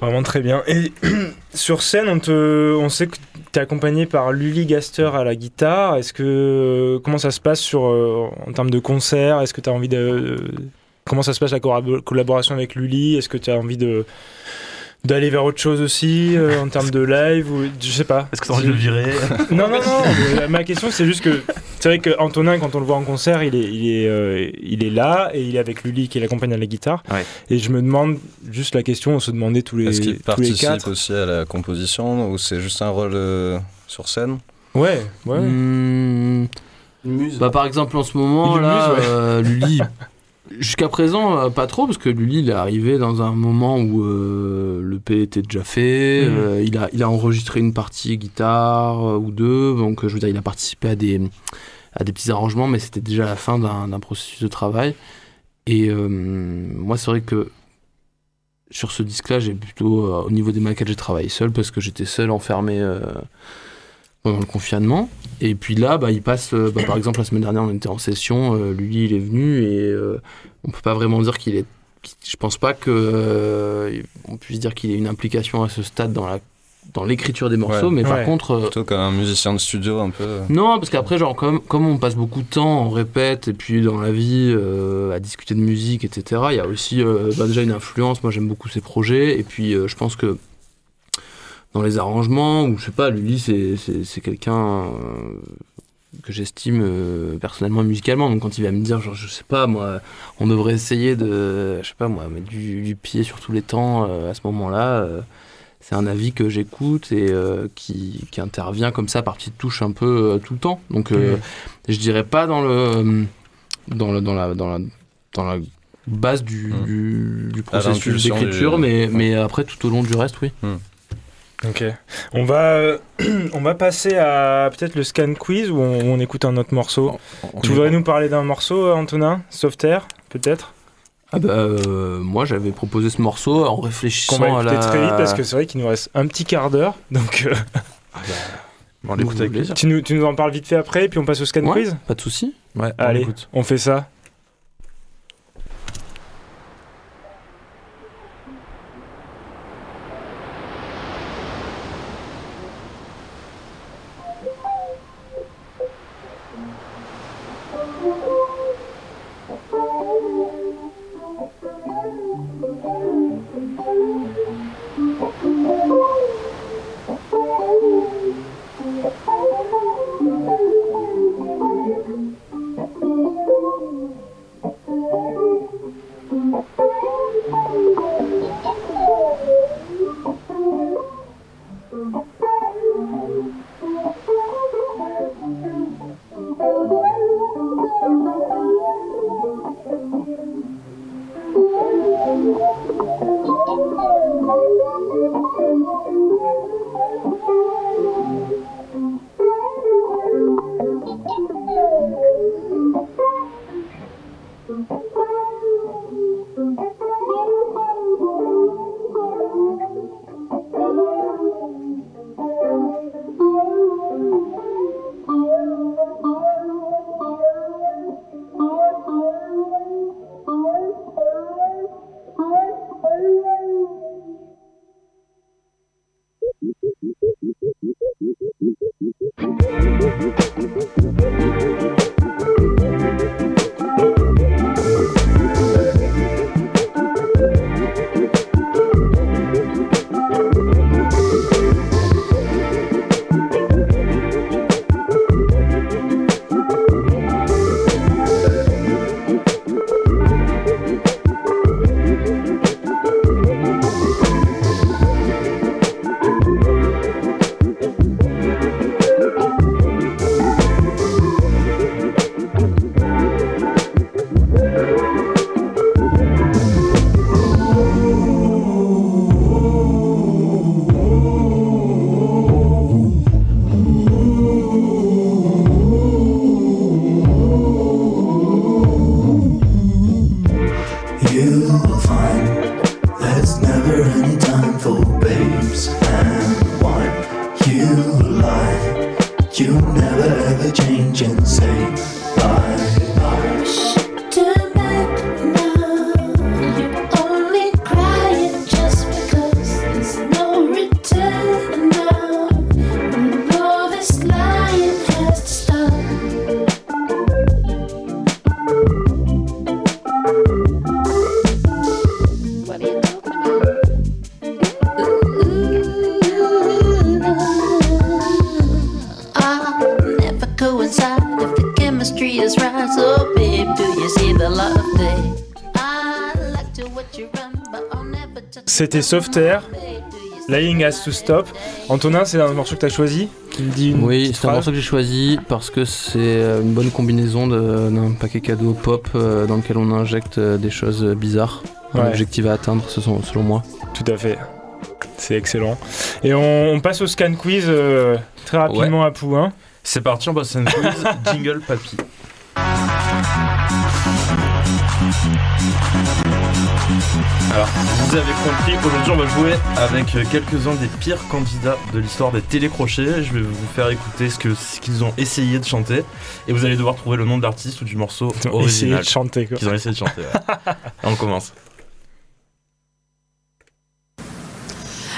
Vraiment très bien. Et sur scène, on, te, on sait que tu es accompagné par Lully Gaster à la guitare. Est-ce que comment ça se passe sur euh, en termes de concert? Est-ce que tu as envie de comment ça se passe la collab- collaboration avec Lully? Est-ce que tu as envie de d'aller vers autre chose aussi euh, en termes de live ou je sais pas. Est-ce que t'as envie de le virer? Non non non. ma question c'est juste que c'est vrai que Antonin quand on le voit en concert il est il est euh, il est là et il est avec Lully qui l'accompagne à la guitare. Ouais. Et je me demande juste la question on se demandait tous les Est-ce qu'il tous les participe quatre. aussi à la composition ou c'est juste un rôle euh, sur scène? Ouais ouais. Hmm, Bah, par exemple, en ce moment, là, muse, ouais. euh, Lully, jusqu'à présent, euh, pas trop, parce que Lully, il est arrivé dans un moment où euh, le P était déjà fait. Mhm. euh, il, a, il a enregistré une partie guitare euh, ou deux. Donc, je veux dire, il a participé à des, à des petits arrangements, mais c'était déjà la fin d'un d'un processus de travail. Et moi, c'est vrai que sur ce disque-là, j'ai plutôt, au niveau des maquettes, j'ai travaillé seul parce que j'étais seul enfermé pendant le confinement. Et puis là, bah, il passe, euh, bah, par exemple, la semaine dernière, on était en session, euh, lui, il est venu et euh, on peut pas vraiment dire qu'il est. Je pense pas que euh, on puisse dire qu'il ait une implication à ce stade dans la dans l'écriture des morceaux, Ouais. mais par Ouais. contre, euh, Plutôt qu'un musicien de studio un peu. non, parce qu'après, genre, comme, comme on passe beaucoup de temps, on répète, et puis dans la vie, euh, à discuter de musique, etc., il y a aussi euh, bah, déjà une influence. Moi, j'aime beaucoup ses projets, et puis euh, je pense que dans les arrangements, ou je sais pas, Lully, c'est- quelqu'un euh, que j'estime euh, personnellement musicalement. Donc quand il va me dire, genre, je sais pas, moi, on devrait essayer de, je sais pas, moi, mettre du, du pied sur tous les temps euh, à ce moment-là. euh, c'est un avis que j'écoute et qui, qui intervient comme ça par petites touches un peu tout le temps. Donc Mhm. je dirais pas dans le dans le dans la dans la dans la base du, du, du À processus d'écriture, du- mais mais après tout au long du reste, oui. Ok. On va, euh, on va passer à peut-être le scan quiz ou on, on écoute un autre morceau. tu voudrais nous parler d'un morceau, euh, Antonin? Soft Air, peut-être? Ah bah, euh, moi j'avais proposé ce morceau en réfléchissant Qu'on va à écouter la... très vite parce que c'est vrai qu'il nous reste un petit quart d'heure. Donc, euh, On l'écoute avec plaisir. tu, nous, tu nous en parles vite fait après, puis on passe au scan Ouais, quiz? Pas de souci. Ouais, on Allez, on fait ça. C'était Soft Air, Lying Has to Stop. Antonin, c'est un morceau que tu as choisi Tu me dis une Oui, c'est un morceau que j'ai choisi parce que c'est euh, une bonne combinaison d'un paquet cadeau pop euh, dans lequel on injecte euh, des choses bizarres. Un objectif à atteindre, ce sont- selon moi. Tout à fait. C'est excellent. Et on, on passe au scan quiz euh, très rapidement à Pouin. C'est parti, on passe à une quiz. Jingle papy. Alors, vous avez compris, aujourd'hui on va jouer avec euh, quelques-uns des pires candidats de l'histoire des télécrochets. Je vais vous faire écouter ce que- ce qu'ils ont essayé de chanter et vous allez devoir trouver le nom de l'artiste ou du morceau Ils ont essayé original. de chanter, quoi. Qu'ils ont essayé de chanter. ouais. on commence.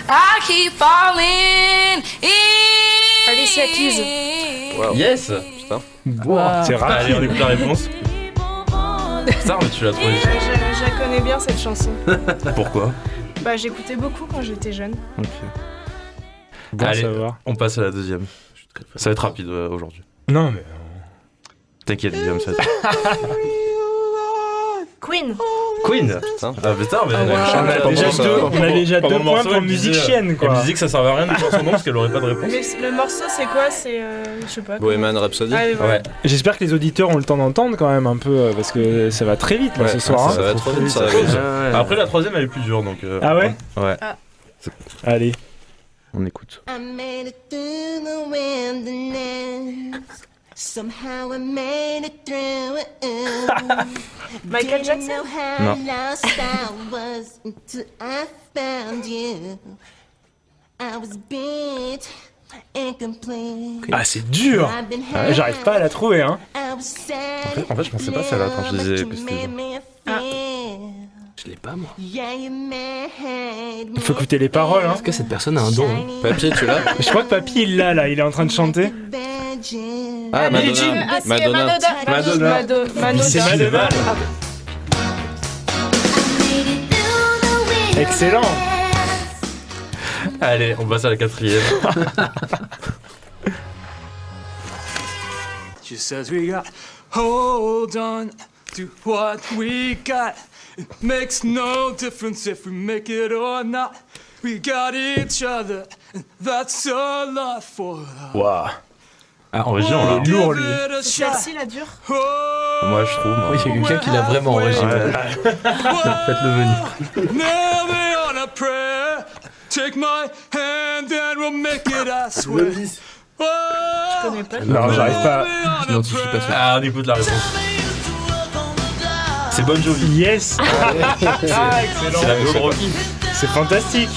I keep falling in. Alicia Keys. Yes Putain. Wow, c'est rapide. Allez, on écoute la réponse. Putain, mais tu l'as trouvé. Je, connais bien cette chanson. Pourquoi Bah j'écoutais beaucoup quand j'étais jeune. Ok. Bon Allez, savoir. on passe à la deuxième. Ça va être rapide euh, aujourd'hui. Non, mais. T'inquiète, Guillaume, ça va être- Queen. Queen Putain. Ah putain, mais On a pendant déjà ça- deux, on a déjà pendant deux le points morceau, pour elle musique disait- chienne, quoi. Elle disait que ça servait à rien de dire son nom parce qu'elle aurait pas de réponse. Mais le morceau c'est quoi? C'est euh, je sais pas. Bohemian Rhapsody Ah, oui, voilà. Ouais. J'espère que les auditeurs ont le temps d'entendre quand même un peu euh, parce que ça va très vite là, Ouais, ce soir. ça hein. va trop vite, ça Ouais, ouais. Après, la troisième, elle est plus dure donc. euh, Ah ouais? Ouais. Allez. On écoute. I made it through the wilderness. Somehow I made it through. Michael Didn't Jackson? know how No. lost I was until I found you. I was beat incomplete. Ah, c'est dur I've been Ah, J'arrive pas à la trouver, hein. I was sad. En fait, en fait, je pensais pas celle-là quand je disais que c'était dur. feel. Je l'ai pas, moi. Il faut écouter les paroles, hein. Est-ce que cette personne a un don hein Papier, tu l'as Je crois que Papy, il l'a, là. Il est en train de chanter. Ah, Jean. Madonna. Ah, c'est Madonna. Madonna. C'est Madonna. Excellent Allez, on passe à la quatrième. She says we got hold on to what we got. It makes no difference if we make it or not. We got each other, and that's a lot for us. Ah, en région, là. Il est lourd, lui. C'est celle-ci la dure Moi, je trouve. moi. Oui, il y a quelqu'un qui l'a vraiment enregistré. Faites-le venir. Never on a prayer. Take my hand and we'll make it, I swear. Oh, Je connais pas. Non, j'arrive pas. Je n'identifie pas ça. Ah, on écoute la réponse. C'est Bon Jovi. Yes Ah, excellent C'est la. C'est fantastique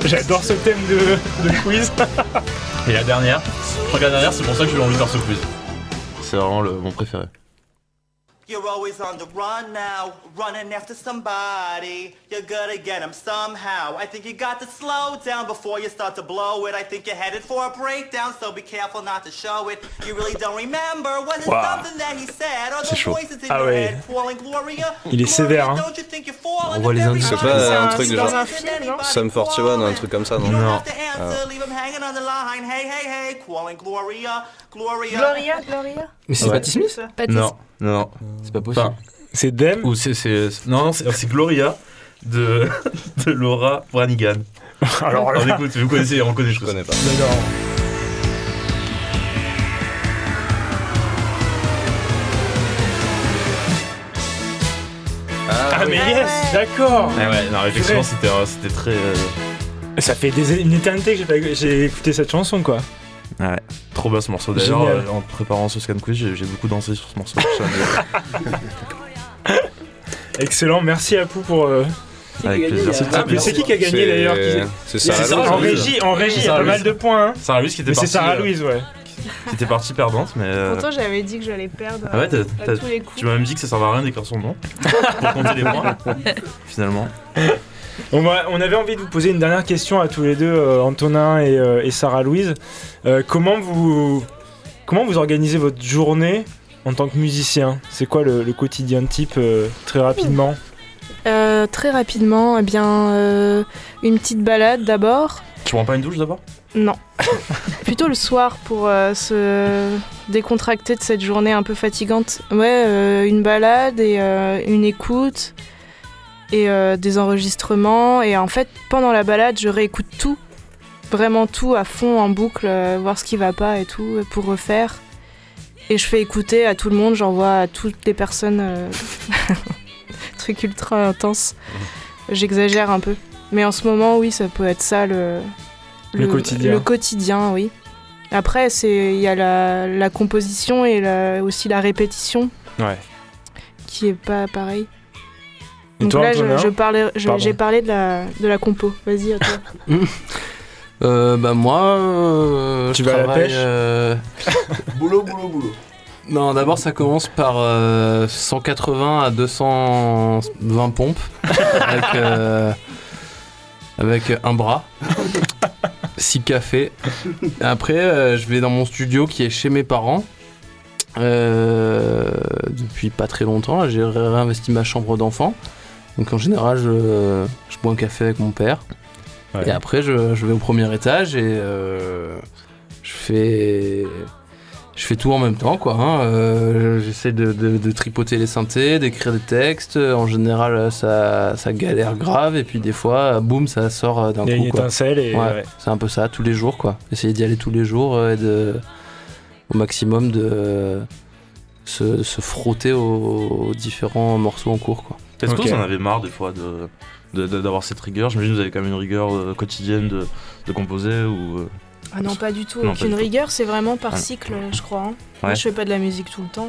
J'adore ce thème de, de quiz. Et la dernière Je crois que la dernière, c'est pour ça que j'ai eu envie de faire ce quiz. C'est vraiment le, mon préféré. You're always on the run now, running after somebody. You're gonna get 'em somehow. I think you got to slow down before you start to blow it. I think you're headed for a breakdown, so be careful not to show it. You really don't remember what is Wow. something that he said, or C'est the voices in Ah your ouais. head calling Gloria. Il est sévère, hein. Don't you think you're falling On voit les indices. C'est pas time? un truc C'est genre un film, non Sum 41, un truc comme ça, non You don't Non. him calling Gloria, Gloria. Gloria, Gloria Mais c'est Ouais. Patty Smith Pas de- Non, non, non. C'est pas possible. Enfin, C'est Dem ou c'est, c'est, non, non, c'est, c'est Gloria de, de Laura Branigan. Alors écoute, vous connaissez, on connaît, je Je connais pas. d'accord. Ah, mais yes D'accord Ah ouais, non, effectivement, c'était, euh, c'était très. euh, Ça fait des, une éternité que j'ai pas- j'ai écouté cette chanson, quoi. Ah ouais, trop bien ce morceau. D'ailleurs, euh, en préparant ce scan quiz, j'ai, j'ai beaucoup dansé sur ce morceau. Excellent, merci à Pou pour... euh, Avec plaisir. C'est, Ah, qui qui a gagné, d'ailleurs C'est C'est Sarah En régie, en régie, il y a pas mal de points, hein. Sarah Louise qui était Mais c'est partie. Sarah euh, Louise, ouais. qui était partie perdante, mais. euh, Pourtant, j'avais dit que j'allais perdre Ah ouais, euh, à tous les coups. Tu m'as même dit que ça servait à rien d'écrire son nom pour compter les points. Finalement. On, va- on avait envie de vous poser une dernière question à tous les deux, euh, Antonin et, euh, et Sarah Louise. Euh, comment vous comment vous organisez votre journée en tant que musicien? C'est quoi le, le quotidien type euh, très rapidement? Euh, très rapidement, eh bien, euh, une petite balade d'abord. Tu prends pas une douche d'abord? Non. Plutôt le soir pour euh, se décontracter de cette journée un peu fatigante. Ouais, euh, une balade et euh, une écoute et euh, des enregistrements. Et en fait, pendant la balade, je réécoute tout. Vraiment tout à fond, en boucle, euh, voir ce qui va pas et tout, euh, pour refaire. Et je fais écouter à tout le monde, j'envoie à toutes les personnes. euh, truc ultra intense. J'exagère un peu. Mais en ce moment, oui, ça peut être ça le, Le quotidien. Le quotidien, oui. Après, c'est il y a la, la composition et la- aussi la répétition Ouais. qui est pas pareil. Et Donc toi, là, Antonin je, je parlais, je- Pardon. j'ai parlé de la, de la compo. Vas-y, à toi. Euh, bah moi, euh, Tu je vas à la pêche euh, Boulot, boulot, boulot. Non, d'abord ça commence par euh, 180 à 220 pompes avec, euh, avec un bras, 6 cafés. Après, euh, je vais dans mon studio qui est chez mes parents. Euh, depuis pas très longtemps, j'ai ré- réinvesti ma chambre d'enfant. Donc en général, je, je bois un café avec mon père. Ouais. Et après, je, je vais au premier étage et euh, je fais je fais tout en même temps, quoi. hein. Euh, J'essaie de, de- de tripoter les synthés, d'écrire des textes. En général, ça, ça galère grave. Et puis des fois, boum, ça sort euh, d'un Il y a coup. une étincelle et- Ouais, ouais. C'est un peu ça, tous les jours, quoi. Essayer d'y aller tous les jours et de, au maximum de se, se frotter aux, aux différents morceaux en cours, quoi. Est-ce Ok. que vous en avez marre des fois de, de- de- d'avoir cette rigueur? J'imagine que vous avez quand même une rigueur euh, quotidienne de, de composer ou. euh, Ah non, pas du tout. Non, Aucune du tout. rigueur, c'est vraiment par cycle, je crois. hein. Moi, Ouais. je fais pas de la musique tout le temps.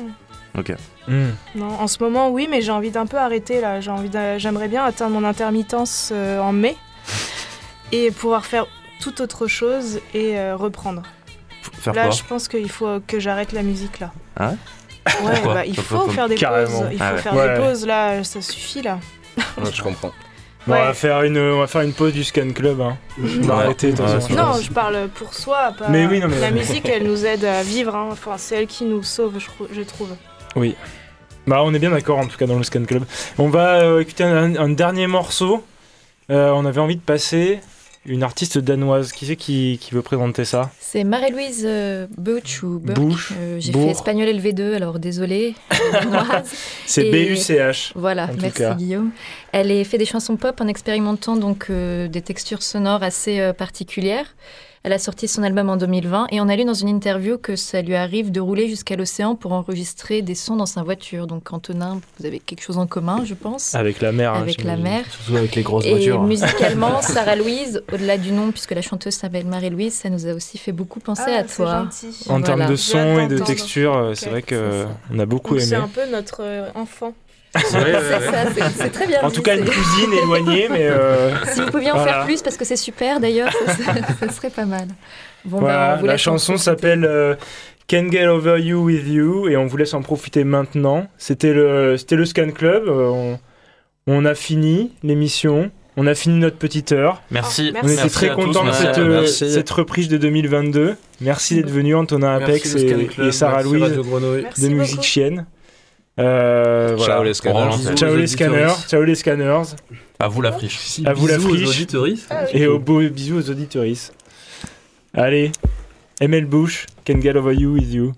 Ok. Non, en ce moment, oui, mais j'ai envie d'un peu arrêter là. J'ai envie J'aimerais bien atteindre mon intermittence euh, en mai et pouvoir faire tout autre chose et euh, reprendre. Faire là, quoi? je pense qu'il faut que j'arrête la musique là. Ah ouais? Ouais, bah, il faut faire des Carrément. pauses. Il faut Ah ouais. faire Ouais. des pauses là, ça suffit là. Ouais, je comprends. Bon, on, Ouais. va faire une, on va faire une pause du Scan Club. Hein. Toute Ouais, façon. c'est Non, je parle pour soi. Pas... Mais oui, non, mais- La musique, elle nous aide à vivre. hein. Enfin, c'est elle qui nous sauve, je, trou- je trouve. Oui. Bah, on est bien d'accord en tout cas dans le Scan Club. On va euh, écouter un, un dernier morceau. Euh, on avait envie de passer une artiste danoise. Qui c'est qui, qui veut présenter ça? C'est Marie-Louise euh, Butch ou Euh, J'ai fait espagnol LV2, alors désolé. C'est B-U-C-H. Voilà, merci. Guillaume. Elle a fait des chansons pop en expérimentant donc euh, des textures sonores assez euh, particulières. Elle a sorti son album en 2020 et on a lu dans une interview que ça lui arrive de rouler jusqu'à l'océan pour enregistrer des sons dans sa voiture. Donc Antonin, vous avez quelque chose en commun, je pense. Avec la mer. hein, Avec la mer. Surtout avec les grosses Et voitures. hein. musicalement, Sarah Louise, au-delà du nom, puisque la chanteuse s'appelle Marie-Louise, ça nous a aussi fait beaucoup penser Ah, à c'est toi. gentil. En termes de son et de texture, euh, c'est vrai que c'est euh, a beaucoup Donc, C'est aimé. un peu notre euh, enfant. C'est ça, c'est- c'est très bien En dit, tout cas, une cousine éloignée, mais. euh, Si vous pouviez en voilà. faire plus, parce que c'est super d'ailleurs, ça, serait- pas mal. Bon, bah, on la chanson s'appelle euh, Can't Get Over You With You et on vous laisse en profiter maintenant. C'était le, c'était le Scan Club. euh, on, on a fini l'émission. On a fini notre petite heure. Merci. Ah, On était très contents de cette, euh, cette reprise de 2022. Merci d'être venu, Antonin Apex et, et Sarah merci Louise de. Musique Chienne. Euh, voilà. Ciao les scanners. Ciao aux les scanners. Ciao les scanners. À vous la friche. À vous la aux. Ah. Et au beau bisous aux auditoristes. Allez, ML Bush, Can Get Over You With You.